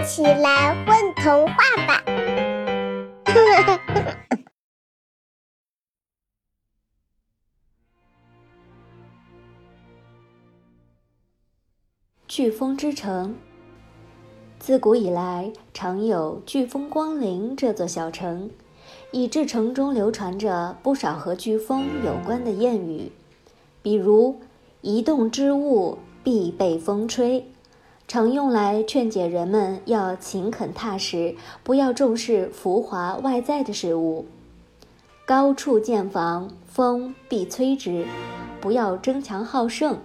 一起来混童话吧！飓风之城，自古以来常有“飓风光临”这座小城，以致城中流传着不少和飓风有关的谚语，比如“移动之物必被风吹”。常用来劝解人们要勤恳踏实，不要重视浮华外在的事物。高处建房，风必摧之；不要争强好胜。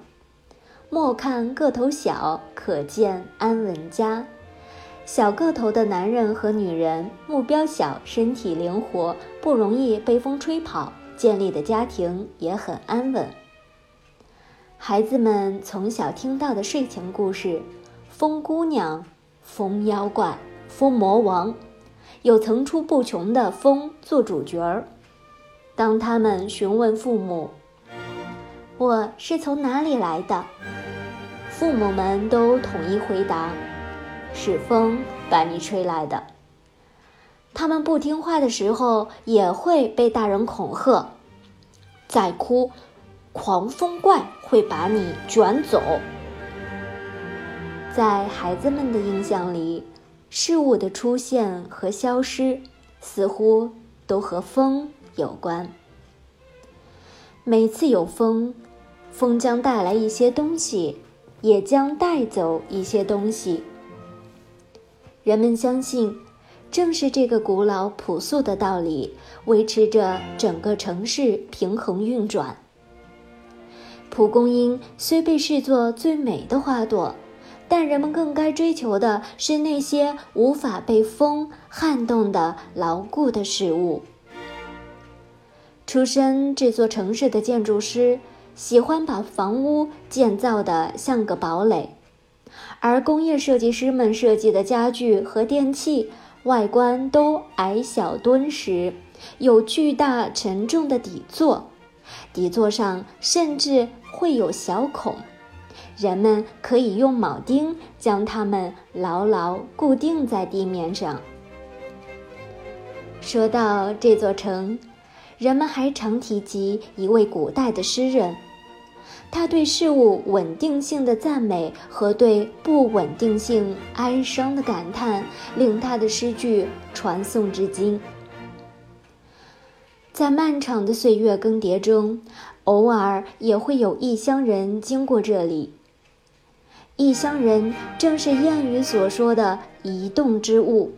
莫看个头小，可见安稳家。小个头的男人和女人，目标小，身体灵活，不容易被风吹跑，建立的家庭也很安稳。孩子们从小听到的睡前故事。风姑娘、风妖怪、风魔王，有层出不穷的风做主角儿。当他们询问父母：“我是从哪里来的？”父母们都统一回答：“是风把你吹来的。”他们不听话的时候，也会被大人恐吓：“再哭，狂风怪会把你卷走。”在孩子们的印象里，事物的出现和消失似乎都和风有关。每次有风，风将带来一些东西，也将带走一些东西。人们相信，正是这个古老朴素的道理，维持着整个城市平衡运转。蒲公英虽被视作最美的花朵。但人们更该追求的是那些无法被风撼动的牢固的事物。出身这座城市的建筑师喜欢把房屋建造的像个堡垒，而工业设计师们设计的家具和电器外观都矮小敦实，有巨大沉重的底座，底座上甚至会有小孔。人们可以用铆钉将它们牢牢固定在地面上。说到这座城，人们还常提及一位古代的诗人，他对事物稳定性的赞美和对不稳定性哀伤的感叹，令他的诗句传颂至今。在漫长的岁月更迭中，偶尔也会有异乡人经过这里。异乡人正是谚语所说的移动之物。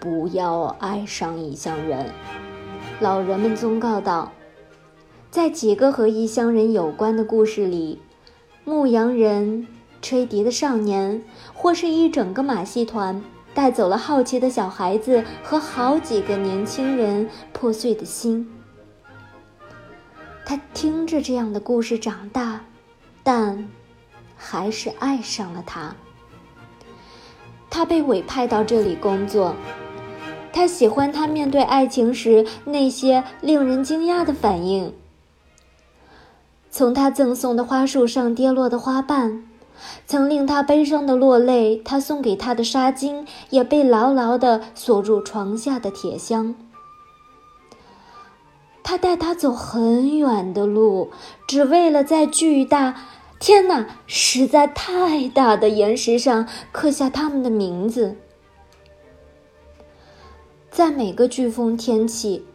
不要爱上异乡人，老人们忠告道。在几个和异乡人有关的故事里，牧羊人、吹笛的少年，或是一整个马戏团带走了好奇的小孩子和好几个年轻人破碎的心。他听着这样的故事长大，但。还是爱上了他。他被委派到这里工作，他喜欢他面对爱情时那些令人惊讶的反应。从他赠送的花束上跌落的花瓣，曾令他悲伤的落泪；他送给他的纱巾，也被牢牢地锁入床下的铁箱。他带他走很远的路，只为了在巨大。天哪！实在太大的岩石上刻下他们的名字。在每个飓风天气，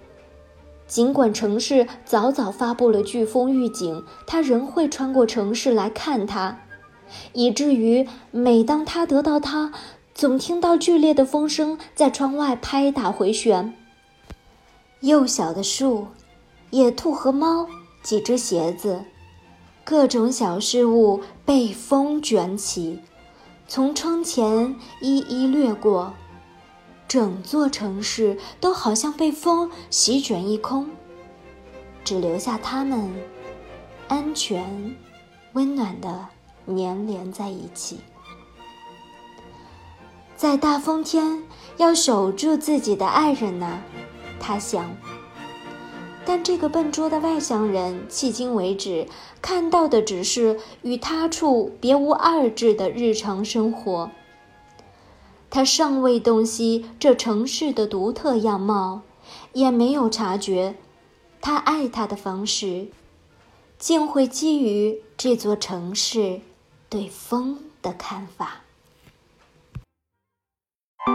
尽管城市早早发布了飓风预警，他仍会穿过城市来看他，以至于每当他得到它，总听到剧烈的风声在窗外拍打回旋。幼小的树，野兔和猫，几只鞋子。各种小事物被风卷起，从窗前一一掠过，整座城市都好像被风席卷一空，只留下它们安全、温暖的粘连在一起。在大风天要守住自己的爱人呢，他想。但这个笨拙的外乡人迄今为止看到的只是与他处别无二致的日常生活。他尚未洞悉这城市的独特样貌，也没有察觉，他爱他的方式，竟会基于这座城市对风的看法。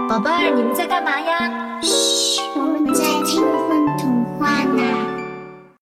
宝贝儿，你们在干嘛呀？嘘，我们在听风。